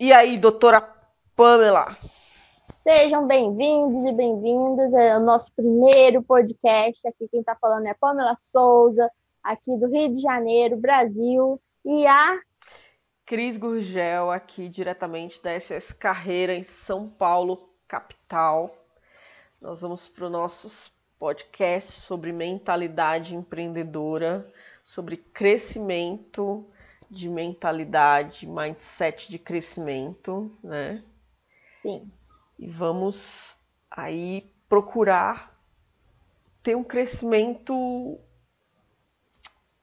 E aí, doutora Pamela? Sejam bem-vindos e bem-vindas ao nosso primeiro podcast. Aqui quem está falando é Pamela Souza, aqui do Rio de Janeiro, Brasil. E a Cris Gurgel, aqui diretamente da SS Carreira, em São Paulo, capital. Nós vamos para o nosso podcast sobre mentalidade empreendedora, sobre crescimento de mentalidade, mindset de crescimento, né? Sim. E vamos aí procurar ter um crescimento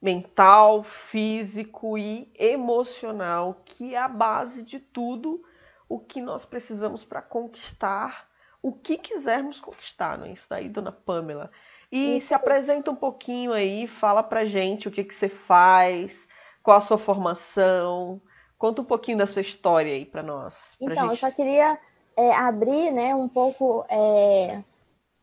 mental, físico e emocional, que é a base de tudo o que nós precisamos para conquistar o que quisermos conquistar, não é isso daí, dona Pamela? E isso. se apresenta um pouquinho aí, fala pra gente o que, que você faz, qual a sua formação? Conta um pouquinho da sua história aí para nós. Pra então, gente... eu só queria é, abrir, né, um pouco, é,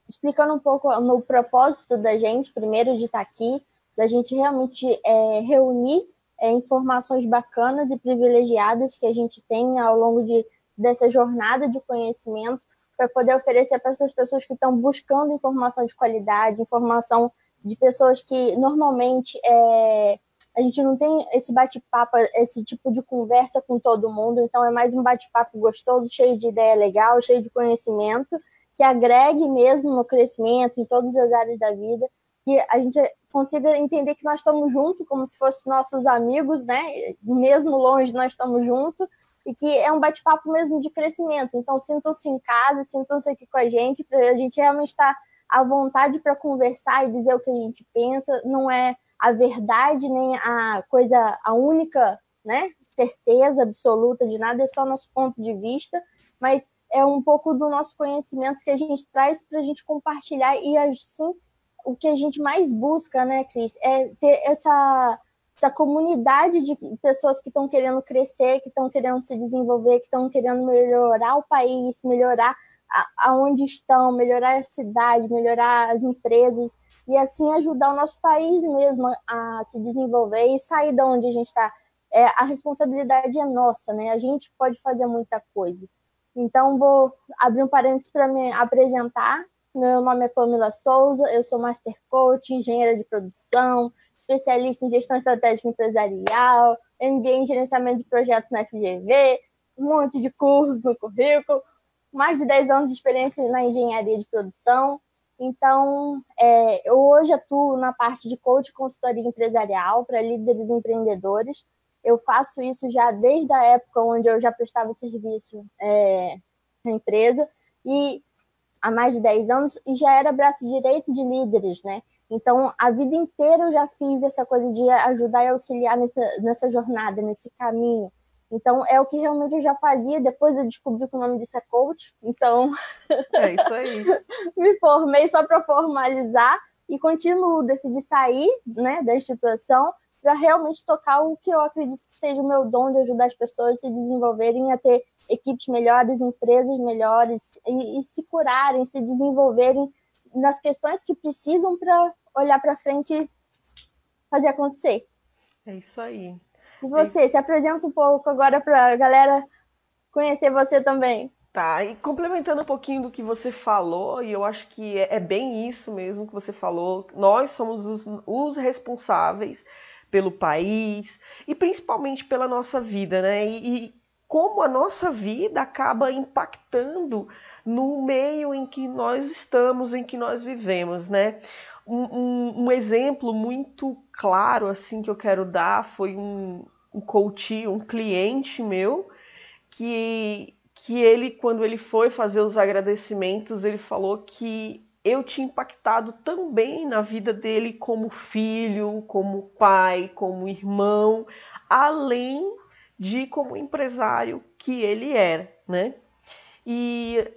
explicando um pouco o propósito da gente, primeiro de estar tá aqui, da gente realmente é, reunir é, informações bacanas e privilegiadas que a gente tem ao longo de, dessa jornada de conhecimento para poder oferecer para essas pessoas que estão buscando informação de qualidade, informação de pessoas que normalmente é, a gente não tem esse bate-papo, esse tipo de conversa com todo mundo, então é mais um bate-papo gostoso, cheio de ideia legal, cheio de conhecimento, que agregue mesmo no crescimento em todas as áreas da vida, que a gente consiga entender que nós estamos juntos, como se fossem nossos amigos, né? Mesmo longe, nós estamos juntos, e que é um bate-papo mesmo de crescimento. Então, sintam-se em casa, sintam-se aqui com a gente, para a gente realmente estar à vontade para conversar e dizer o que a gente pensa. Não é a verdade, nem a coisa, a única né, certeza absoluta de nada, é só nosso ponto de vista, mas é um pouco do nosso conhecimento que a gente traz para a gente compartilhar e assim o que a gente mais busca, né, Cris, é ter essa, essa comunidade de pessoas que estão querendo crescer, que estão querendo se desenvolver, que estão querendo melhorar o país, melhorar aonde estão, melhorar a cidade, melhorar as empresas e assim ajudar o nosso país mesmo a se desenvolver e sair da onde a gente está. É, a responsabilidade é nossa, né? A gente pode fazer muita coisa. Então, vou abrir um parênteses para me apresentar. Meu nome é Pamela Souza, eu sou Master Coach, engenheira de produção, especialista em gestão estratégica empresarial, MBA em gerenciamento de projetos na FGV, um monte de cursos no currículo, mais de 10 anos de experiência na engenharia de produção. Então, é, eu hoje atuo na parte de coach consultoria empresarial para líderes empreendedores. Eu faço isso já desde a época onde eu já prestava serviço é, na empresa e há mais de 10 anos e já era braço direito de líderes, né? Então, a vida inteira eu já fiz essa coisa de ajudar e auxiliar nessa, nessa jornada, nesse caminho. Então, é o que realmente eu já fazia. Depois eu descobri que o nome disso é coach. Então, é isso aí. me formei só para formalizar e continuo, decidi sair né, da instituição para realmente tocar o que eu acredito que seja o meu dom de ajudar as pessoas a se desenvolverem, a ter equipes melhores, empresas melhores e, e se curarem, se desenvolverem nas questões que precisam para olhar para frente e fazer acontecer. É isso aí. E você, se apresenta um pouco agora para a galera conhecer você também. Tá, e complementando um pouquinho do que você falou, e eu acho que é, é bem isso mesmo que você falou, nós somos os, os, responsáveis pelo país e principalmente pela nossa vida, né? E, e como a nossa vida acaba impactando no meio em que nós estamos, em que nós vivemos, né? Um, um, exemplo muito claro assim que eu quero dar foi um, um coach, um cliente meu, que, que ele, quando ele foi fazer os agradecimentos, ele falou que eu tinha impactado também na vida dele como filho, como pai, como irmão, além de como empresário que ele era, né? E,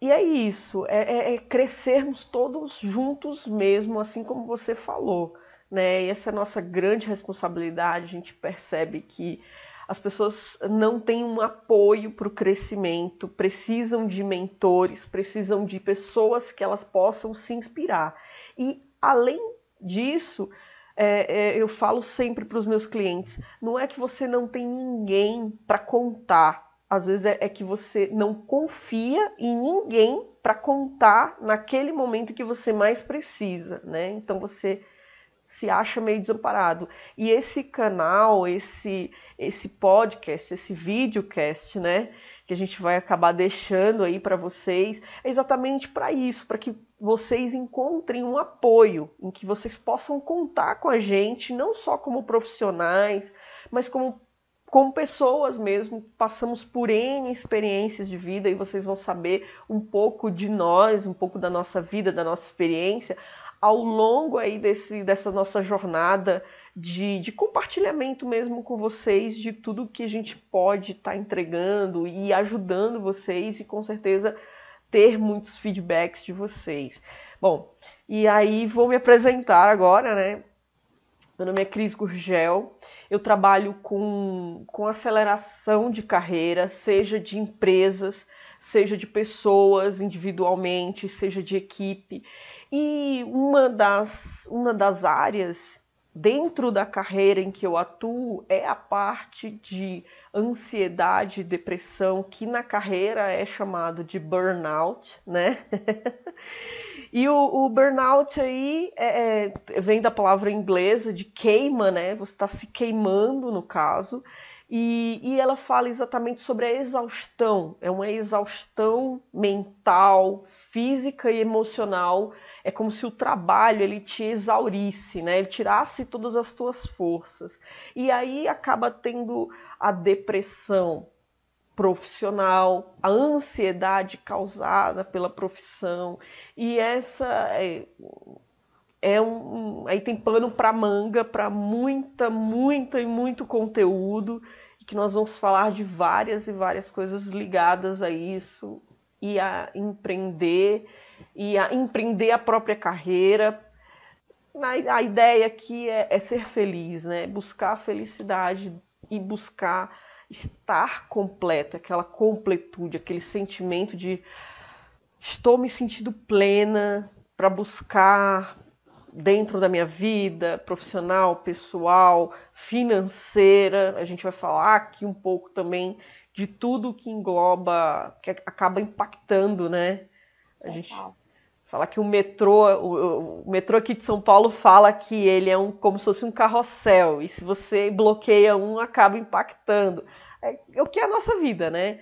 e é isso, é, é, é crescermos todos juntos mesmo, assim como você falou né? E essa é a nossa grande responsabilidade. A gente percebe que as pessoas não têm um apoio para o crescimento, precisam de mentores, precisam de pessoas que elas possam se inspirar. E além disso, é, é, eu falo sempre para os meus clientes: não é que você não tem ninguém para contar às vezes é, é que você não confia em ninguém para contar naquele momento que você mais precisa, né? Então você se acha meio desamparado. E esse canal, esse esse podcast, esse videocast, né, que a gente vai acabar deixando aí para vocês, é exatamente para isso, para que vocês encontrem um apoio, em que vocês possam contar com a gente, não só como profissionais, mas como como pessoas mesmo, passamos por N experiências de vida e vocês vão saber um pouco de nós, um pouco da nossa vida, da nossa experiência, ao longo aí desse, dessa nossa jornada de, de, compartilhamento mesmo com vocês de tudo que a gente pode estar tá entregando e ajudando vocês e com certeza ter muitos feedbacks de vocês. Bom, e aí vou me apresentar agora, né? Meu nome é Cris Gurgel, eu trabalho com, com aceleração de carreira, seja de empresas, seja de pessoas individualmente, seja de equipe. E uma das, uma das áreas dentro da carreira em que eu atuo é a parte de ansiedade e depressão, que na carreira é chamado de burnout, né? e o, o, burnout aí é, é, vem da palavra inglesa de queima, né? Você está se queimando no caso. E, e ela fala exatamente sobre a exaustão. É uma exaustão mental, física e emocional é como se o trabalho ele te exaurisse, né? Ele tirasse todas as tuas forças. E aí acaba tendo a depressão profissional, a ansiedade causada pela profissão. E essa é, é um, aí tem pano para manga para muita, muita e muito conteúdo que nós vamos falar de várias e várias coisas ligadas a isso e a empreender e a empreender a própria carreira. A ideia aqui é, é ser feliz, né? Buscar a felicidade e buscar estar completo, aquela completude, aquele sentimento de estou me sentindo plena para buscar dentro da minha vida profissional, pessoal, financeira. A gente vai falar aqui um pouco também de tudo que engloba, que acaba impactando, né? A gente fala que o metrô, o, o, metrô aqui de São Paulo fala que ele é um como se fosse um carrossel e se você bloqueia um acaba impactando. É, é o que é a nossa vida, né?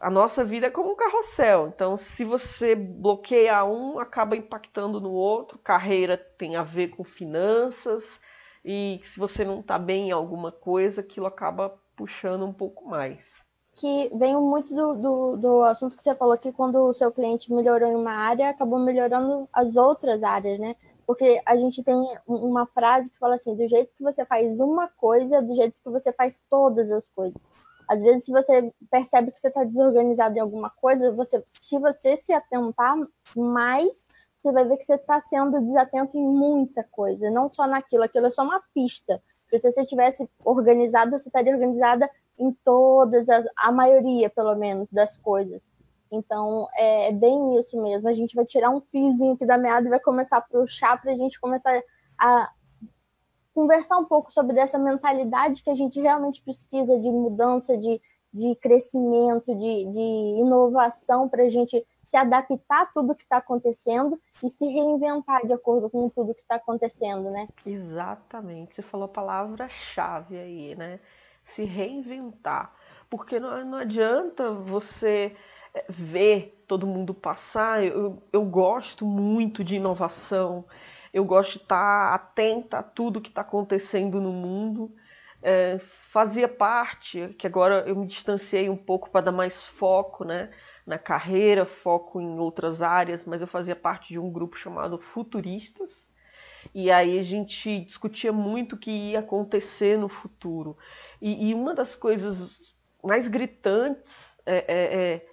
A nossa vida é como um carrossel. Então, se você bloqueia um, acaba impactando no outro. Carreira tem a ver com finanças e se você não está bem em alguma coisa, aquilo acaba puxando um pouco mais que vem muito do, do, do, assunto que você falou que quando o seu cliente melhorou em uma área, acabou melhorando as outras áreas, né? Porque a gente tem uma frase que fala assim: do jeito que você faz uma coisa, do jeito que você faz todas as coisas. Às vezes, se você percebe que você está desorganizado em alguma coisa, você, se você se atentar mais, você vai ver que você está sendo desatento em muita coisa, não só naquilo. Aquilo é só uma pista. Se você estivesse organizado, você estaria organizada em todas as, a maioria, pelo menos, das coisas. Então, é, bem isso mesmo. A gente vai tirar um fiozinho aqui da meada e vai começar a puxar para a gente começar a conversar um pouco sobre dessa mentalidade que a gente realmente precisa de mudança, de, de crescimento, de, de inovação para a gente se adaptar a tudo que está acontecendo e se reinventar de acordo com tudo que está acontecendo, né? Exatamente. Você falou a palavra-chave aí, né? Se reinventar. Porque não, não adianta você é, ver todo mundo passar. Eu, eu gosto muito de inovação, eu gosto de estar atenta a tudo que está acontecendo no mundo. É, fazia parte, que agora eu me distanciei um pouco para dar mais foco né, na carreira, foco em outras áreas, mas eu fazia parte de um grupo chamado Futuristas. E aí a gente discutia muito o que ia acontecer no futuro. E, e uma das coisas mais gritantes é, é, é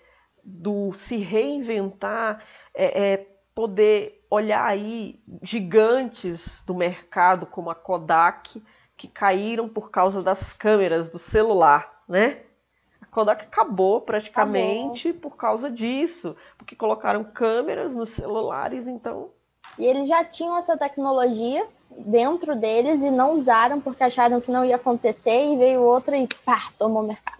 do se reinventar é, é, poder olhar aí gigantes do mercado como a Kodak que caíram por causa das câmeras do celular, né? A Kodak acabou praticamente acabou. por causa disso, porque colocaram câmeras nos celulares, então. E eles já tinham essa tecnologia, dentro deles e não usaram porque acharam que não ia acontecer e veio outra e pá, tomou o mercado.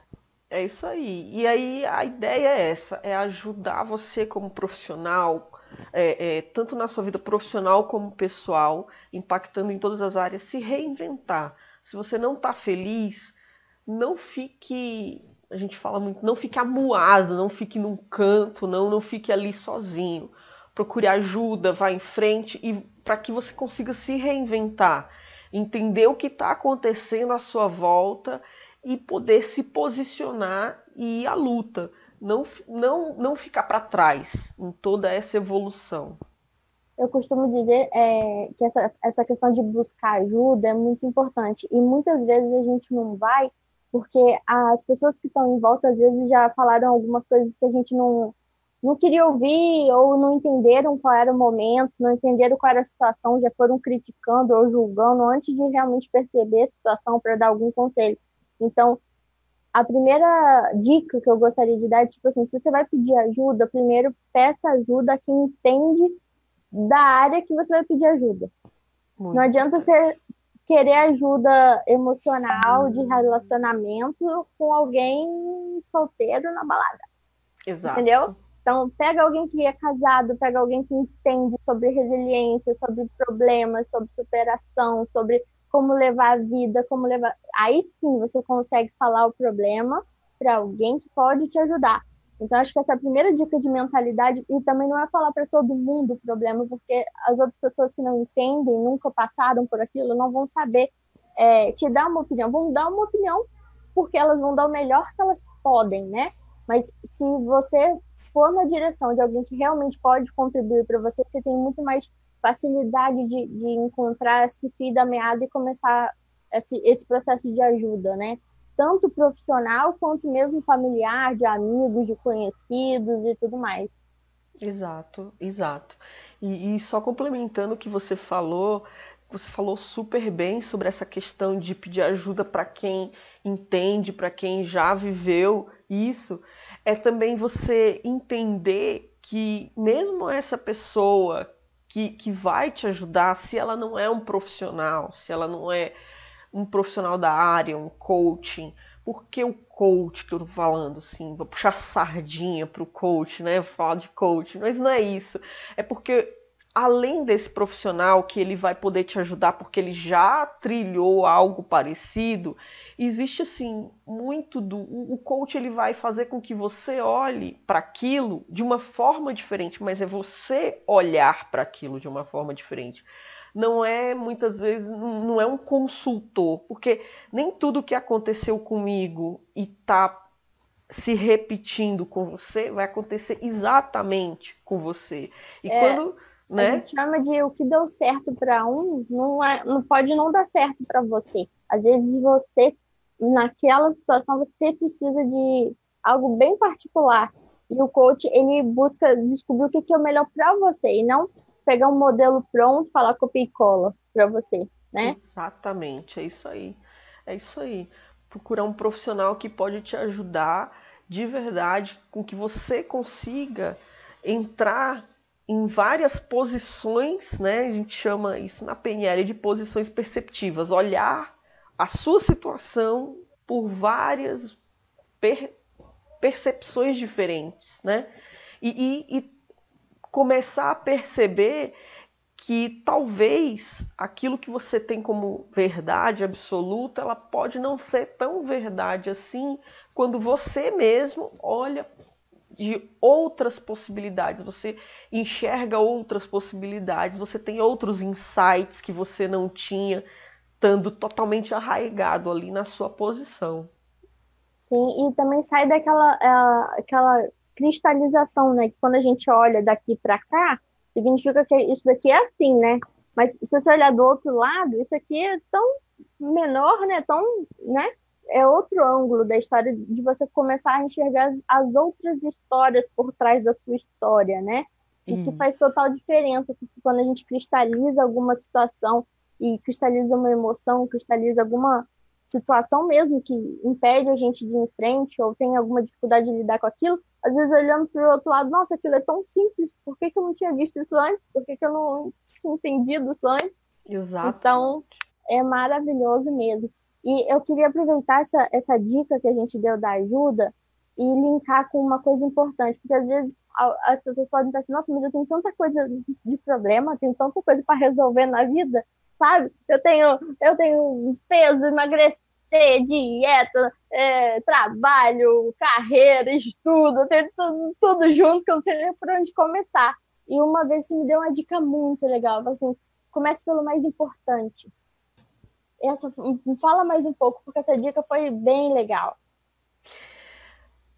É isso aí. E aí a ideia é essa, é ajudar você como profissional, é, é, tanto na sua vida profissional como pessoal, impactando em todas as áreas, se reinventar. Se você não está feliz, não fique, a gente fala muito, não fique amuado, não fique num canto, não, não fique ali sozinho. Procure ajuda, vá em frente e para que você consiga se reinventar, entender o que está acontecendo à sua volta e poder se posicionar e ir à luta, não, não, não ficar para trás em toda essa evolução. Eu costumo dizer é, que essa, essa questão de buscar ajuda é muito importante. E muitas vezes a gente não vai porque as pessoas que estão em volta às vezes já falaram algumas coisas que a gente não, não queria ouvir ou não entenderam qual era o momento, não entenderam qual era a situação, já foram criticando ou julgando antes de realmente perceber a situação para dar algum conselho. Então, a primeira dica que eu gostaria de dar é, tipo assim, se você vai pedir ajuda, primeiro peça ajuda a quem entende da área que você vai pedir ajuda. Muito Não adianta você querer ajuda emocional de relacionamento com alguém solteiro na balada. Exato. Entendeu? Então, pega alguém que é casado, pega alguém que entende sobre resiliência, sobre problemas, sobre superação, sobre como levar a vida, como levar. Aí sim você consegue falar o problema para alguém que pode te ajudar. Então, acho que essa é a primeira dica de mentalidade, e também não é falar para todo mundo o problema, porque as outras pessoas que não entendem, nunca passaram por aquilo, não vão saber é, te dar uma opinião. Vão dar uma opinião porque elas vão dar o melhor que elas podem, né? Mas se você for na direção de alguém que realmente pode contribuir para você, você tem muito mais facilidade de, de encontrar esse fio da meada e começar esse, esse processo de ajuda, né? Tanto profissional quanto mesmo familiar, de amigos, de conhecidos e tudo mais. Exato, exato. E, e só complementando o que você falou, você falou super bem sobre essa questão de pedir ajuda para quem entende, para quem já viveu isso. É também você entender que mesmo essa pessoa que, que vai te ajudar se ela não é um profissional, se ela não é um profissional da área, um coaching. Por que o coach que eu tô falando, assim? Vou puxar sardinha pro coach, né? Vou falar de coach, mas não é isso. É porque além desse profissional que ele vai poder te ajudar porque ele já trilhou algo parecido, existe assim muito do o coach ele vai fazer com que você olhe para aquilo de uma forma diferente, mas é você olhar para aquilo de uma forma diferente. Não é muitas vezes não é um consultor, porque nem tudo que aconteceu comigo e tá se repetindo com você vai acontecer exatamente com você. E é. quando né? A gente chama de o que deu certo para um, não, é, não pode não dar certo para você. Às vezes você, naquela situação, você precisa de algo bem particular. E o coach, ele busca descobrir o que é o melhor para você e não pegar um modelo pronto, falar copia e cola para você, né? Exatamente, é isso aí. É isso aí. Procurar um profissional que pode te ajudar de verdade com que você consiga entrar em várias posições, né? A gente chama isso na PNL de posições perceptivas, olhar a sua situação por várias per percepções diferentes, né? E, e, e começar a perceber que talvez aquilo que você tem como verdade absoluta, ela pode não ser tão verdade assim quando você mesmo olha de outras possibilidades, você enxerga outras possibilidades, você tem outros insights que você não tinha, estando totalmente arraigado ali na sua posição. Sim, e também sai daquela uh, aquela cristalização, né? Que quando a gente olha daqui para cá, significa que isso daqui é assim, né? Mas se você olhar do outro lado, isso aqui é tão menor, né? Tão, né? é outro ângulo da história de você começar a enxergar as outras histórias por trás da sua história, né? E que faz total diferença, porque quando a gente cristaliza alguma situação e cristaliza uma emoção, cristaliza alguma situação mesmo que impede a gente de ir em frente ou tem alguma dificuldade de lidar com aquilo, às vezes olhando para o outro lado, nossa, aquilo é tão simples, por que, que eu não tinha visto isso antes? Por que, que eu não tinha entendido isso antes? Exato. Então, é maravilhoso mesmo. E eu queria aproveitar essa, essa dica que a gente deu da ajuda e linkar com uma coisa importante, porque às vezes as pessoas podem pensar assim, nossa, mas eu tenho tanta coisa de problema, tenho tanta coisa para resolver na vida, sabe? Eu tenho, eu tenho peso, emagrecer, dieta, é, trabalho, carreira, estudo, tenho tudo, tudo junto que eu não sei por onde começar. E uma vez você me deu uma dica muito legal, assim, comece pelo mais importante. Essa, fala mais um pouco, porque essa dica foi bem legal.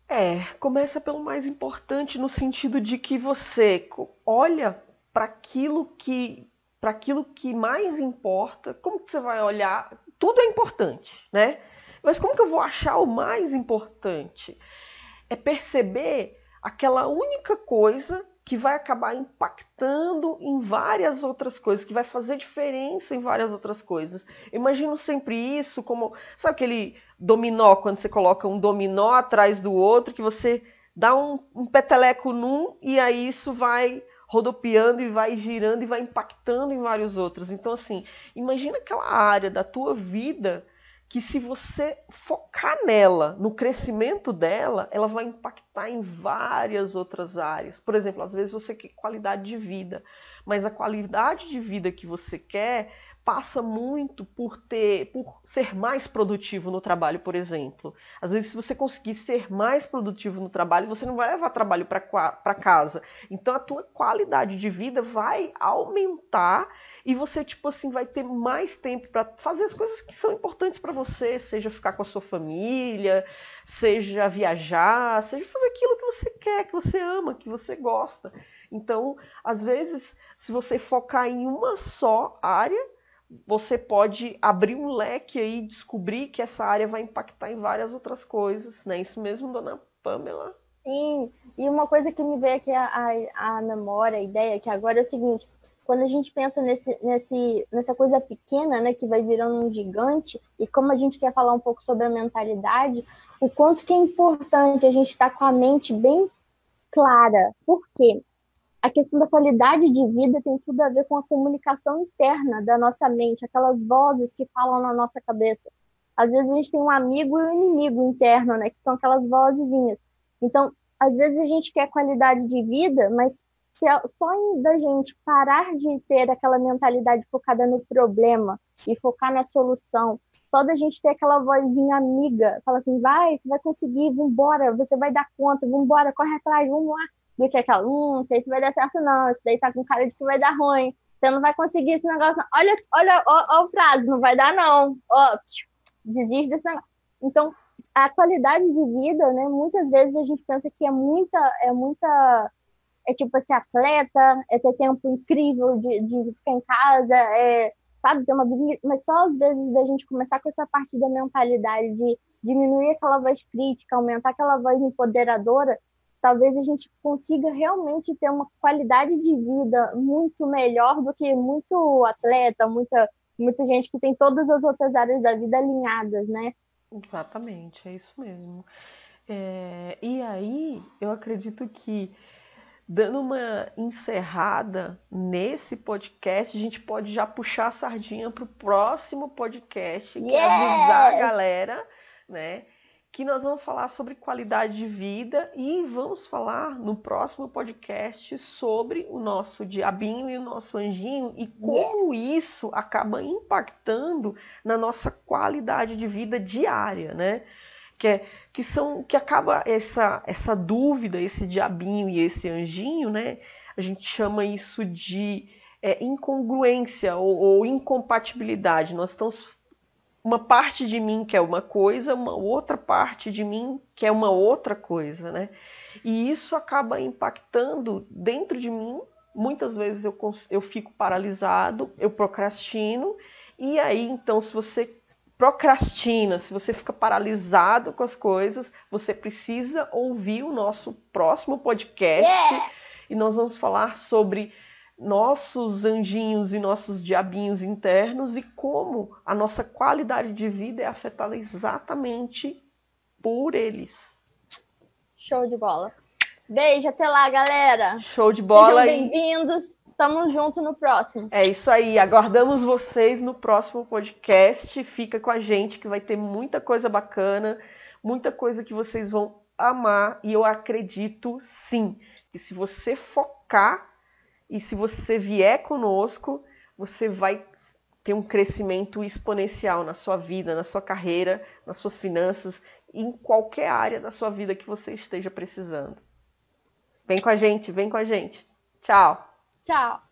É, começa pelo mais importante no sentido de que você olha para aquilo que para aquilo que mais importa. Como que você vai olhar? Tudo é importante, né? Mas como que eu vou achar o mais importante? É perceber aquela única coisa que vai acabar impactando em várias outras coisas, que vai fazer diferença em várias outras coisas. Imagino sempre isso como, sabe aquele dominó, quando você coloca um dominó atrás do outro, que você dá um, um peteleco num e aí isso vai rodopiando e vai girando e vai impactando em vários outros. Então, assim, imagina aquela área da tua vida que se você focar nela, no crescimento dela, ela vai impactar em várias outras áreas. Por exemplo, às vezes você quer qualidade de vida, mas a qualidade de vida que você quer passa muito por ter, por ser mais produtivo no trabalho, por exemplo. Às vezes, se você conseguir ser mais produtivo no trabalho, você não vai levar trabalho para casa. Então, a tua qualidade de vida vai aumentar e você, tipo assim, vai ter mais tempo para fazer as coisas que são importantes para você, seja ficar com a sua família, seja viajar, seja fazer aquilo que você quer, que você ama, que você gosta. Então, às vezes, se você focar em uma só área, você pode abrir um leque aí e descobrir que essa área vai impactar em várias outras coisas, né? Isso mesmo, dona Pamela? Sim, e uma coisa que me veio aqui a memória, a ideia, que agora é o seguinte, quando a gente pensa nesse, nesse, nessa coisa pequena, né, que vai virando um gigante, e como a gente quer falar um pouco sobre a mentalidade, o quanto que é importante a gente estar com a mente bem clara. Por quê? A questão da qualidade de vida tem tudo a ver com a comunicação interna da nossa mente, aquelas vozes que falam na nossa cabeça. Às vezes a gente tem um amigo e um inimigo interno, né, que são aquelas vozinhas. Então, às vezes a gente quer qualidade de vida, mas se só da gente parar de ter aquela mentalidade focada no problema e focar na solução, só da gente ter aquela vozinha amiga, fala assim, vai, você vai conseguir, vambora, você vai dar conta, vambora, corre atrás, vamos lá do que aquela, hum, se vai dar certo não, isso daí tá com cara de que vai dar ruim, você não vai conseguir esse negócio. Olha, olha ó, ó, o prazo, não vai dar não, ó, desiste desse negócio. Então, a qualidade de vida, né, muitas vezes a gente pensa que é muita, é muita, é tipo ser atleta, é ter tempo incrível de, de ficar em casa, é, sabe, ter uma vida, mas só às vezes da gente começar com essa parte da mentalidade de diminuir aquela voz crítica, aumentar aquela voz empoderadora, talvez a gente consiga realmente ter uma qualidade de vida muito melhor do que muito atleta, muita, muita gente que tem todas as outras áreas da vida alinhadas, né? Exatamente, é isso mesmo. É, e aí, eu acredito que, dando uma encerrada nesse podcast, a gente pode já puxar a sardinha para o próximo podcast, que yes! é avisar a galera, né? Que nós vamos falar sobre qualidade de vida e vamos falar no próximo podcast sobre o nosso diabinho e o nosso anjinho e como isso acaba impactando na nossa qualidade de vida diária, né? Que, é, que são que acaba essa essa dúvida, esse diabinho e esse anjinho, né? A gente chama isso de é, incongruência ou, ou incompatibilidade. Nós estamos uma parte de mim que é uma coisa, uma outra parte de mim que é uma outra coisa, né? E isso acaba impactando dentro de mim. Muitas vezes eu, eu fico paralisado, eu procrastino, e aí então, se você procrastina, se você fica paralisado com as coisas, você precisa ouvir o nosso próximo podcast yeah! e nós vamos falar sobre nossos anjinhos e nossos diabinhos internos e como a nossa qualidade de vida é afetada exatamente por eles. Show de bola. Beijo, até lá, galera. Show de bola. Sejam bem-vindos. Tamo junto no próximo. É isso aí. Aguardamos vocês no próximo podcast. Fica com a gente que vai ter muita coisa bacana, muita coisa que vocês vão amar. E eu acredito sim que se você focar e se você vier conosco, você vai ter um crescimento exponencial na sua vida, na sua carreira, nas suas finanças, em qualquer área da sua vida que você esteja precisando. Vem com a gente, vem com a gente. Tchau. Tchau.